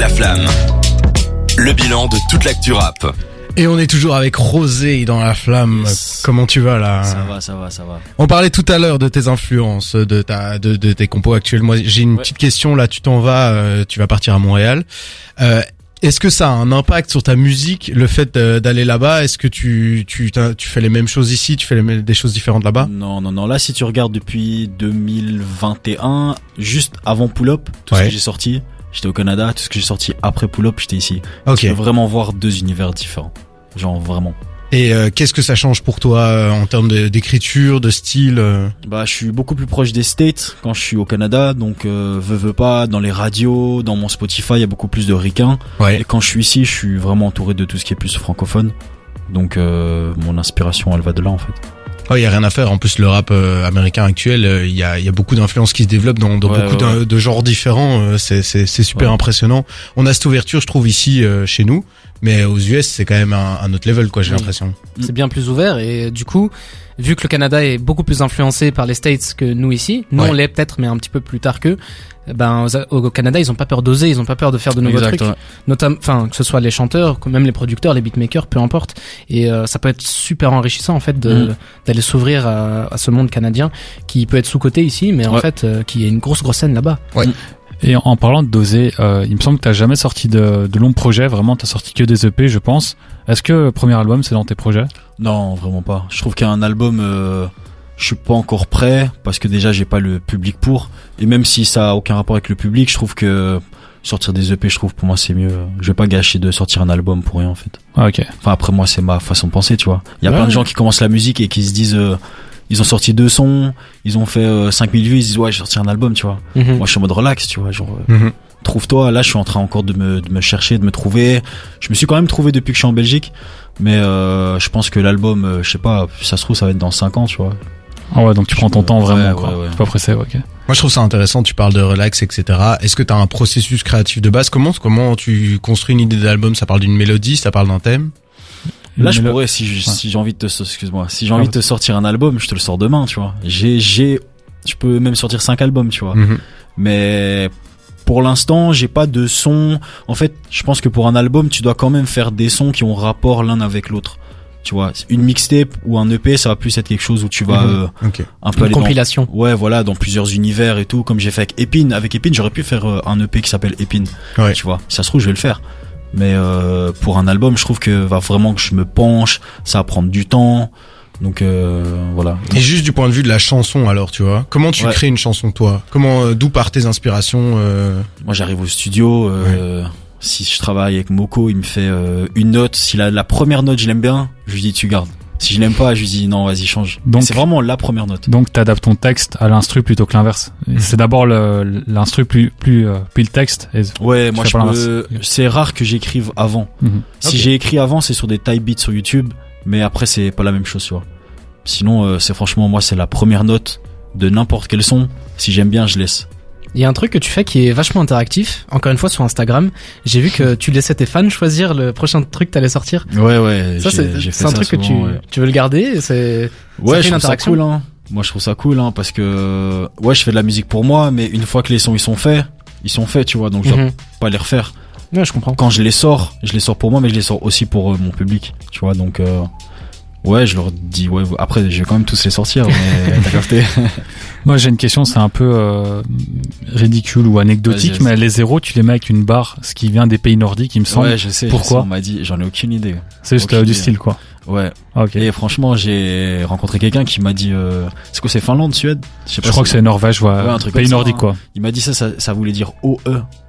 La Flamme. Le bilan de toute l'actu rap. Et on est toujours avec Rosé dans la flamme. Yes. Comment tu vas là Ça va, ça va, ça va. On parlait tout à l'heure de tes influences, de ta, de, de tes compos actuels. Moi, j'ai une Ouais. petite question là. Tu t'en vas, euh, tu vas partir à Montréal. Euh, est-ce que ça a un impact sur ta musique, le fait euh, d'aller là-bas? Est-ce que tu, tu, tu fais les mêmes choses ici? Tu fais les mêmes- des choses différentes là-bas? Non, non, non. Là, si tu regardes depuis 2021, juste avant Pull Up, tout ce que j'ai sorti, j'étais au Canada. Tout ce que j'ai sorti après Pull Up, j'étais ici. Ok. Tu peux vraiment voir deux univers différents. Genre vraiment. Et euh, qu'est-ce que ça change pour toi euh, en termes d'écriture, de style euh? Bah, je suis beaucoup plus proche des States quand je suis au Canada, donc euh, veux veux pas dans les radios, dans mon Spotify, il y a beaucoup plus de ricains. Ouais. Et quand je suis ici, je suis vraiment entouré de tout ce qui est plus francophone. Donc euh, mon inspiration, elle va de là en fait. Il y a rien à faire. En plus, le rap euh, américain actuel, euh, il y, a, y a beaucoup d'influences qui se développent dans, dans Ouais, beaucoup ouais, de genres différents. euh, c'est, c'est, c'est super Ouais. impressionnant. On a cette ouverture, je trouve, ici euh, chez nous, mais aux US, c'est quand même un, un autre level, quoi. J'ai l'impression. C'est bien plus ouvert et du coup, vu que le Canada est beaucoup plus influencé par les States que nous ici, nous Ouais. on l'est peut-être mais un petit peu plus tard qu'eux, ben au au Canada ils ont pas peur d'oser, ils ont pas peur de faire de nouveaux Exact, trucs, ouais. notamment, enfin que ce soit les chanteurs, même les producteurs, les beatmakers, peu importe. Et euh, ça peut être super enrichissant en fait Mm. d'aller s'ouvrir à, à ce monde canadien qui peut être sous côté ici, mais en fait euh, qui est une grosse grosse scène là-bas. Et en parlant de doser, euh, il me semble que t'as jamais sorti de, de longs projets, vraiment t'as sorti que des EP je pense. Est-ce que le premier album c'est dans tes projets? Non, vraiment pas. Je trouve qu'un album, euh, je suis pas encore prêt parce que déjà j'ai pas le public pour. Et même si ça a aucun rapport avec le public, je trouve que sortir des EP, je trouve pour moi c'est mieux. Je vais pas gâcher de sortir un album pour rien en fait. ah, Ok. Enfin après moi c'est ma façon de penser, tu vois. Il y a Ouais. plein de gens qui commencent la musique et qui se disent, euh, ils ont sorti deux sons, ils ont fait euh, 5000 vues, ils se disent ouais j'ai sorti un album, tu vois. Mhm. Moi je suis en mode relax, tu vois, genre. euh, Mhm. trouve-toi. Là, je suis en train encore de me, de me chercher, de me trouver. Je me suis quand même trouvé depuis que je suis en Belgique. Mais euh, je pense que l'album, euh, je sais pas, ça se trouve, ça va être dans 5 ans, tu vois. Ah ouais donc tu prends ton temps vraiment Ouais, quoi. ouais, ouais. T'es pas pressé, ok. Moi, je trouve ça intéressant. Tu parles de relax, etc. Est-ce que tu as un processus créatif de base? Comment, comment tu construis une idée d'album? Ça parle d'une mélodie, ça parle d'un thème? Là, je pourrais, si, j'ai envie de te, excuse-moi, si j'ai Ah, envie de te sortir un album, je te le sors demain, tu vois. J'ai, j'ai, je peux même sortir 5 albums, tu vois. Mhm. Mais pour l'instant, j'ai pas de son. En fait, je pense que pour un album, tu dois quand même faire des sons qui ont rapport l'un avec l'autre. Tu vois, une mixtape ou un EP, ça va plus être quelque chose où tu vas Mhm. euh, un peu Une aller dans compilation. Ouais, voilà, dans plusieurs univers et tout, comme j'ai fait avec Epine. Avec Epine, j'aurais pu faire euh, un EP qui s'appelle Epine. Ouais. Tu vois, si ça se trouve, je vais le faire. Mais euh, pour un album, je trouve que va vraiment que je me penche, ça va prendre du temps. Donc euh, voilà. Et juste du point de vue de la chanson, alors, tu vois, comment tu Ouais. crées une chanson, toi? Comment, euh, d'où partent tes inspirations euh... Moi, j'arrive au studio. Euh, Si je travaille avec Moko, il me fait une note. Si la, la première note, je l'aime bien, je lui dis tu gardes. Si je l'aime pas, je lui dis non, vas-y change. Donc- c'est vraiment la première note. Donc t'adaptes ton texte à l'instru plutôt que l'inverse. Et C'est d'abord l'instru plus plus euh, puis le texte. Et... Ouais, moi je peux. C'est rare que j'écrive avant. Mhm. Si j'ai écrit avant, c'est sur des type beats sur YouTube, mais après c'est pas la même chose, tu vois. Sinon, euh, c'est franchement moi c'est la première note de n'importe quel son. Si j'aime bien, je laisse. Il y a un truc que tu fais qui est vachement interactif. Encore une fois sur Instagram, j'ai vu que tu laissais tes fans choisir le prochain truc que t'allais sortir. Ouais, ouais. Ça c'est un ça truc que tu ouais. tu veux le garder. C'est Ouais, fait je une trouve ça cool, hein. Moi, je trouve ça cool, hein, parce que ouais, je fais de la musique pour moi, mais une fois que les sons ils sont faits, ils sont faits, tu vois, donc je dois Mhm. pas les refaire. Ouais, je comprends. Quand je les sors, je les sors pour moi, mais je les sors aussi pour euh, mon public, tu vois, donc euh, ouais, je leur dis ouais. Après, je vais quand même tous les sortir, mais t'as capté. Moi j'ai une question, c'est un peu euh, ridicule ou anecdotique, mais les zéros tu les mets avec une barre, ce qui vient des pays nordiques, il me semble. Ouais, je sais. je Pourquoi sais, On m'a dit, j'en ai aucune idée. c'est juste euh, du style quoi. Ouais. Ah, ok. Et franchement, j'ai rencontré quelqu'un qui m'a dit, euh, c'est quoi, c'est Finlande, Suède? Je sais Je crois que c'est Norvège, ouais, Ouais, un truc pays ça, nordique hein. quoi. Il m'a dit ça, ça, ça voulait dire OE,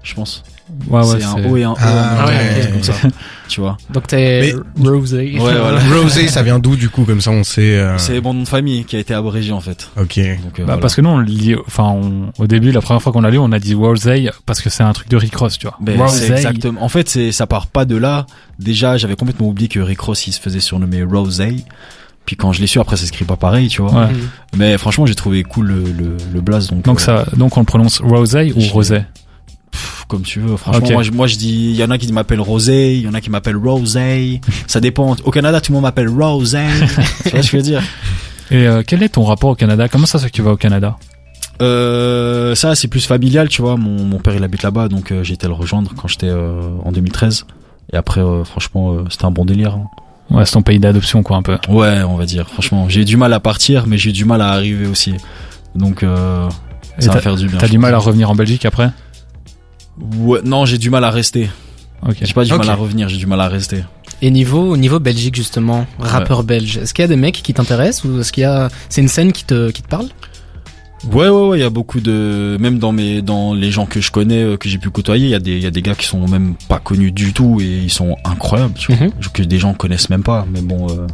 je pense. Ouais ouais. c'est un O et un E. Ah, ouais, comme ça. Tu vois. Donc t'es Rosé. Ouais, voilà. Rosé, ça vient d'où, du coup Comme ça, on sait... euh, C'est mon nom de famille qui a été abrégé en fait. Ok. Donc, euh, Bah, voilà. parce que nous on lit, enfin on- au début la première fois qu'on l'a lu on a dit Rosé parce que c'est un truc de Rick Ross tu vois. Ben, Rosé. exactement. En fait, c'est ça part pas de là. Déjà, j'avais complètement oublié que Rick Ross il se faisait surnommer Rosé. Puis quand je l'ai su, après ça s'écrit pas pareil, tu vois. Ouais. Mais franchement, j'ai trouvé cool le le, le blaze. Donc, Donc euh, ça donc on le prononce Rosé ou Rosé? Comme tu veux. Franchement, moi, je, moi je dis, il y en a qui m'appellent Rosé, il y en a qui m'appellent Rosé. ça dépend. Au Canada, tout le monde m'appelle Rosé. tu vois ce que je veux dire? Et euh, quel est ton rapport au Canada? Comment ça se fait que tu vas au Canada? Euh, ça c'est plus familial, tu vois. Mon, mon père il habite là-bas, donc euh, j'ai été le rejoindre quand j'étais euh, en 2013. Et après, franchement, c'était un bon délire. hein. Ouais, c'est ton pays d'adoption, quoi, un peu. Ouais, on va dire. Franchement, j'ai du mal à partir, mais j'ai du mal à arriver aussi. Donc, ça va faire du bien. T'as du mal à revenir en Belgique après? Ouais, non, j'ai du mal à rester. J'ai pas du mal à revenir, j'ai du mal à rester. Et niveau niveau Belgique justement, rappeur belge, est-ce qu'il y a des mecs qui t'intéressent ou est-ce qu'il y a c'est une scène qui te qui te parle? Ouais, ouais, ouais, il y a beaucoup de, même dans mes, dans les gens que je connais, euh, que j'ai pu côtoyer, il y a des, il y a des gars qui sont même pas connus du tout et ils sont incroyables, tu vois, Mhm. que des gens connaissent même pas. Mais bon, euh,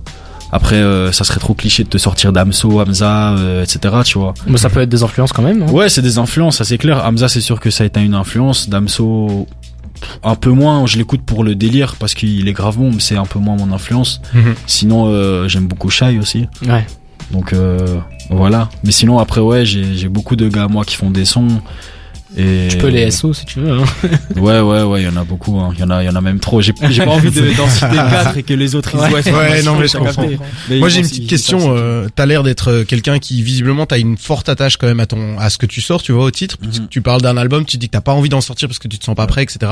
après, euh, ça serait trop cliché de te sortir d'Amso, Hamza, euh, etc., tu vois. Mais ça peut être des influences quand même, non? Ouais, c'est des influences, ça c'est clair. Hamza, c'est sûr que ça a été une influence. Damso, un peu moins. Je l'écoute pour le délire parce qu'il est grave bon, mais c'est un peu moins mon influence. Mhm. Sinon, euh, j'aime beaucoup Shai aussi. Ouais. Donc euh, voilà. Mais sinon, après, ouais, j'ai j'ai beaucoup de gars moi qui font des sons. Et Tu peux les SO si tu veux. Hein. Ouais, ouais, ouais, il y en a beaucoup. hein. Il y en a, il y en a même trop. J'ai pas envie de d'en citer quatre et que les autres ils Ouais. Ouais, non, mais je comprends. Mais Moi j'ai une petite question. Euh, t'as l'air d'être euh, quelqu'un qui visiblement t'as une forte attache quand même à ton à ce que tu sors, tu vois au titre. Que Mhm. tu parles d'un album, tu dis que t'as pas envie d'en sortir parce que tu te sens pas prêt, etc.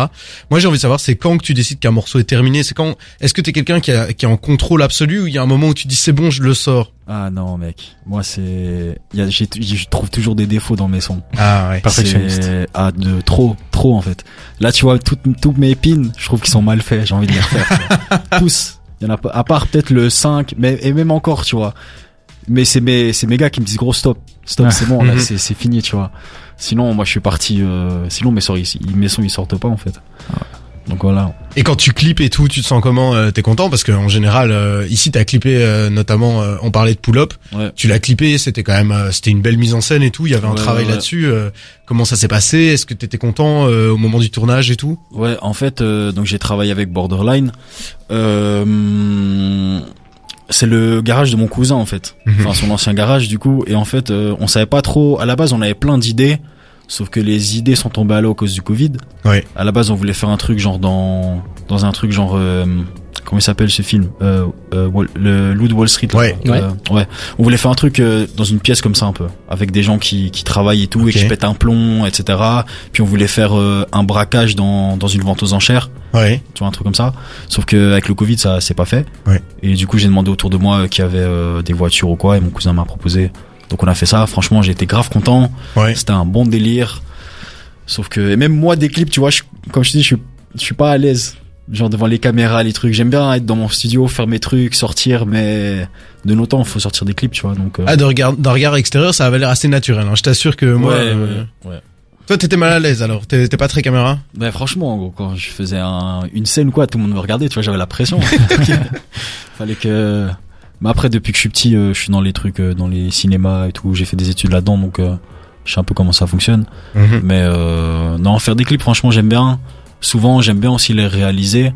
Moi j'ai envie de savoir c'est quand que tu décides qu'un morceau est terminé? C'est quand Est-ce que t'es quelqu'un qui, a- qui est en contrôle absolu ou il y a un moment où tu dis c'est bon je le sors? Ah non, mec. Moi, c'est, il y a, j'ai- je trouve toujours des défauts dans mes sons. Ah ouais. Perfectionniste. Ah, de trop, trop en fait. Là, tu vois, toutes, toutes mes épines, je trouve qu'ils sont mal faits. J'ai envie de les refaire. Tous. Il y en a pas, à part peut-être le 5, mais, et même encore, tu vois. Mais c'est mes, c'est mes gars qui me disent gros stop. Stop, Ah. c'est bon, là, Mhm. c'est, c'est fini, tu vois. Sinon, moi, je suis parti, euh, sinon, mes sons, ils, mes sons, ils sortent pas, en fait. Donc voilà. Et quand tu clips et tout, tu te sens comment euh, T'es content? Parce que en général euh, ici t'as clippé euh, notamment euh, on parlait de pull up. Ouais. Tu l'as clippé, c'était quand même euh, c'était une belle mise en scène et tout. Il y avait un Ouais, travail ouais, là-dessus. euh, comment ça s'est passé? Est-ce que t'étais content euh, au moment du tournage et tout? Ouais, en fait, euh, donc j'ai travaillé avec Borderline. Euh, c'est le garage de mon cousin en fait. Mhm. Enfin son ancien garage du coup. Et en fait, euh, on savait pas trop. À la base, on avait plein d'idées, sauf que les idées sont tombées à l'eau à cause du Covid. Ouais. À la base, on voulait faire un truc genre dans dans un truc genre euh, comment il s'appelle ce film? Euh, euh, Wall- le Loup de Wall Street. là. Ouais. Euh, ouais. On voulait faire un truc euh, dans une pièce comme ça un peu, avec des gens qui qui travaillent et tout Ok. et qui pètent un plomb, etc. Puis on voulait faire euh, un braquage dans dans une vente aux enchères Ouais. tu vois un truc comme ça sauf que avec le covid ça c'est pas fait Ouais. et du coup j'ai demandé autour de moi euh, qui avait euh, des voitures ou quoi et mon cousin m'a proposé donc on a fait ça franchement j'ai été grave content Ouais. c'était un bon délire sauf que et même moi des clips tu vois je, comme je te dis je suis je suis pas à l'aise genre devant les caméras les trucs j'aime bien être dans mon studio faire mes trucs sortir mais de nos temps faut sortir des clips tu vois donc euh, Ah, regard, d'un regard extérieur, ça avait l'air assez naturel. Hein. Je t'assure que moi, ouais, euh, ouais, toi, t'étais mal à l'aise alors? T'es pas très caméra? Ben franchement, gros, quand je faisais un, une scène ou quoi, tout le monde me regardait, tu vois, j'avais la pression. Fallait que. Mais après, depuis que je suis petit, euh, je suis dans les trucs, euh, dans les cinémas et tout. J'ai fait des études là-dedans, donc euh, je sais un peu comment ça fonctionne. Mhm. Mais euh, non, faire des clips, franchement, j'aime bien. Souvent, j'aime bien aussi les réaliser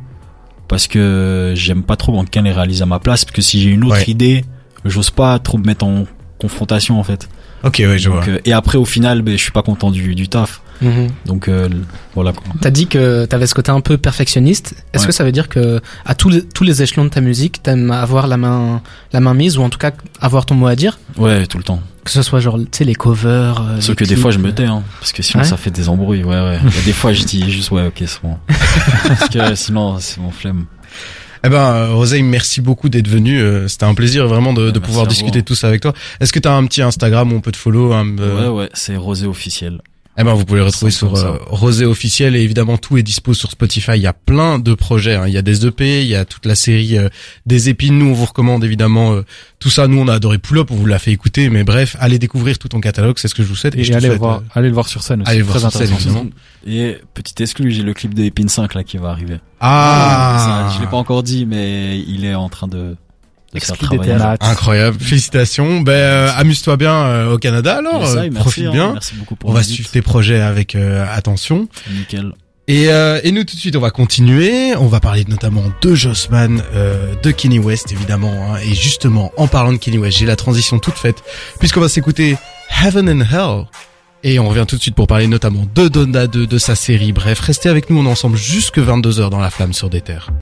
parce que j'aime pas trop quand quelqu'un les réalise à ma place, parce que si j'ai une autre Ouais. idée, j'ose pas trop me mettre en confrontation en fait. Ok, ouais, je Donc, vois. et après, au final, ben, je suis pas content du, du taf. Mhm. Donc euh, voilà quoi. T'as dit que t'avais ce côté un peu perfectionniste. Est-ce Ouais. que ça veut dire que à tous les, tous les échelons de ta musique, t'aimes avoir la main la main mise ou en tout cas avoir ton mot à dire, Ouais, tout le temps. que ce soit genre tu sais les covers. euh, Sauf les que des fois je me euh, tais, hein, parce que sinon Ouais. ça fait des embrouilles. Ouais, ouais. Des fois je dis juste ouais, ok, c'est bon. parce que sinon c'est mon flemme. Eh ben, euh, Rosé, merci beaucoup d'être venu. C'était un plaisir vraiment de, pouvoir discuter de tout ça avec toi. Est-ce que t'as un petit Instagram où on peut te follow hein, Ouais, ouais, c'est Rosé officiel. Eh ben, vous pouvez le retrouver sur euh, Rosé officiel et évidemment tout est dispo sur Spotify. Il y a plein de projets. hein. Il y a des EP, il y a toute la série euh, des épines. Nous, on vous recommande évidemment euh, tout ça. Nous, on a adoré Pull Up, on vous l'a fait écouter. Mais bref, allez découvrir tout ton catalogue. C'est ce que je vous souhaite. Et je te allez, souhaite, voir, euh, allez le voir sur scène aussi. allez le voir Très sur scène, évidemment. Et petit exclu, j'ai le clip de Epine 5 là qui va arriver. Ah, Ça, je l'ai pas encore dit, mais il est en train de, de faire travailler. théâtres. incroyable. Félicitations. Ben, euh, amuse-toi bien euh, au Canada alors. Yes, euh, merci, profite hein, bien. Merci beaucoup pour On va suivre tes projets avec euh, attention. Nickel. Et, euh, et nous tout de suite on va continuer, on va parler notamment de Jossman, euh, de Kenny West évidemment, hein. et justement en parlant de Kenny West, j'ai la transition toute faite, puisqu'on va s'écouter Heaven and Hell, et on revient tout de suite pour parler notamment de Donda 2, de sa série, bref, restez avec nous, on est ensemble jusque 22h dans la flamme sur des terres.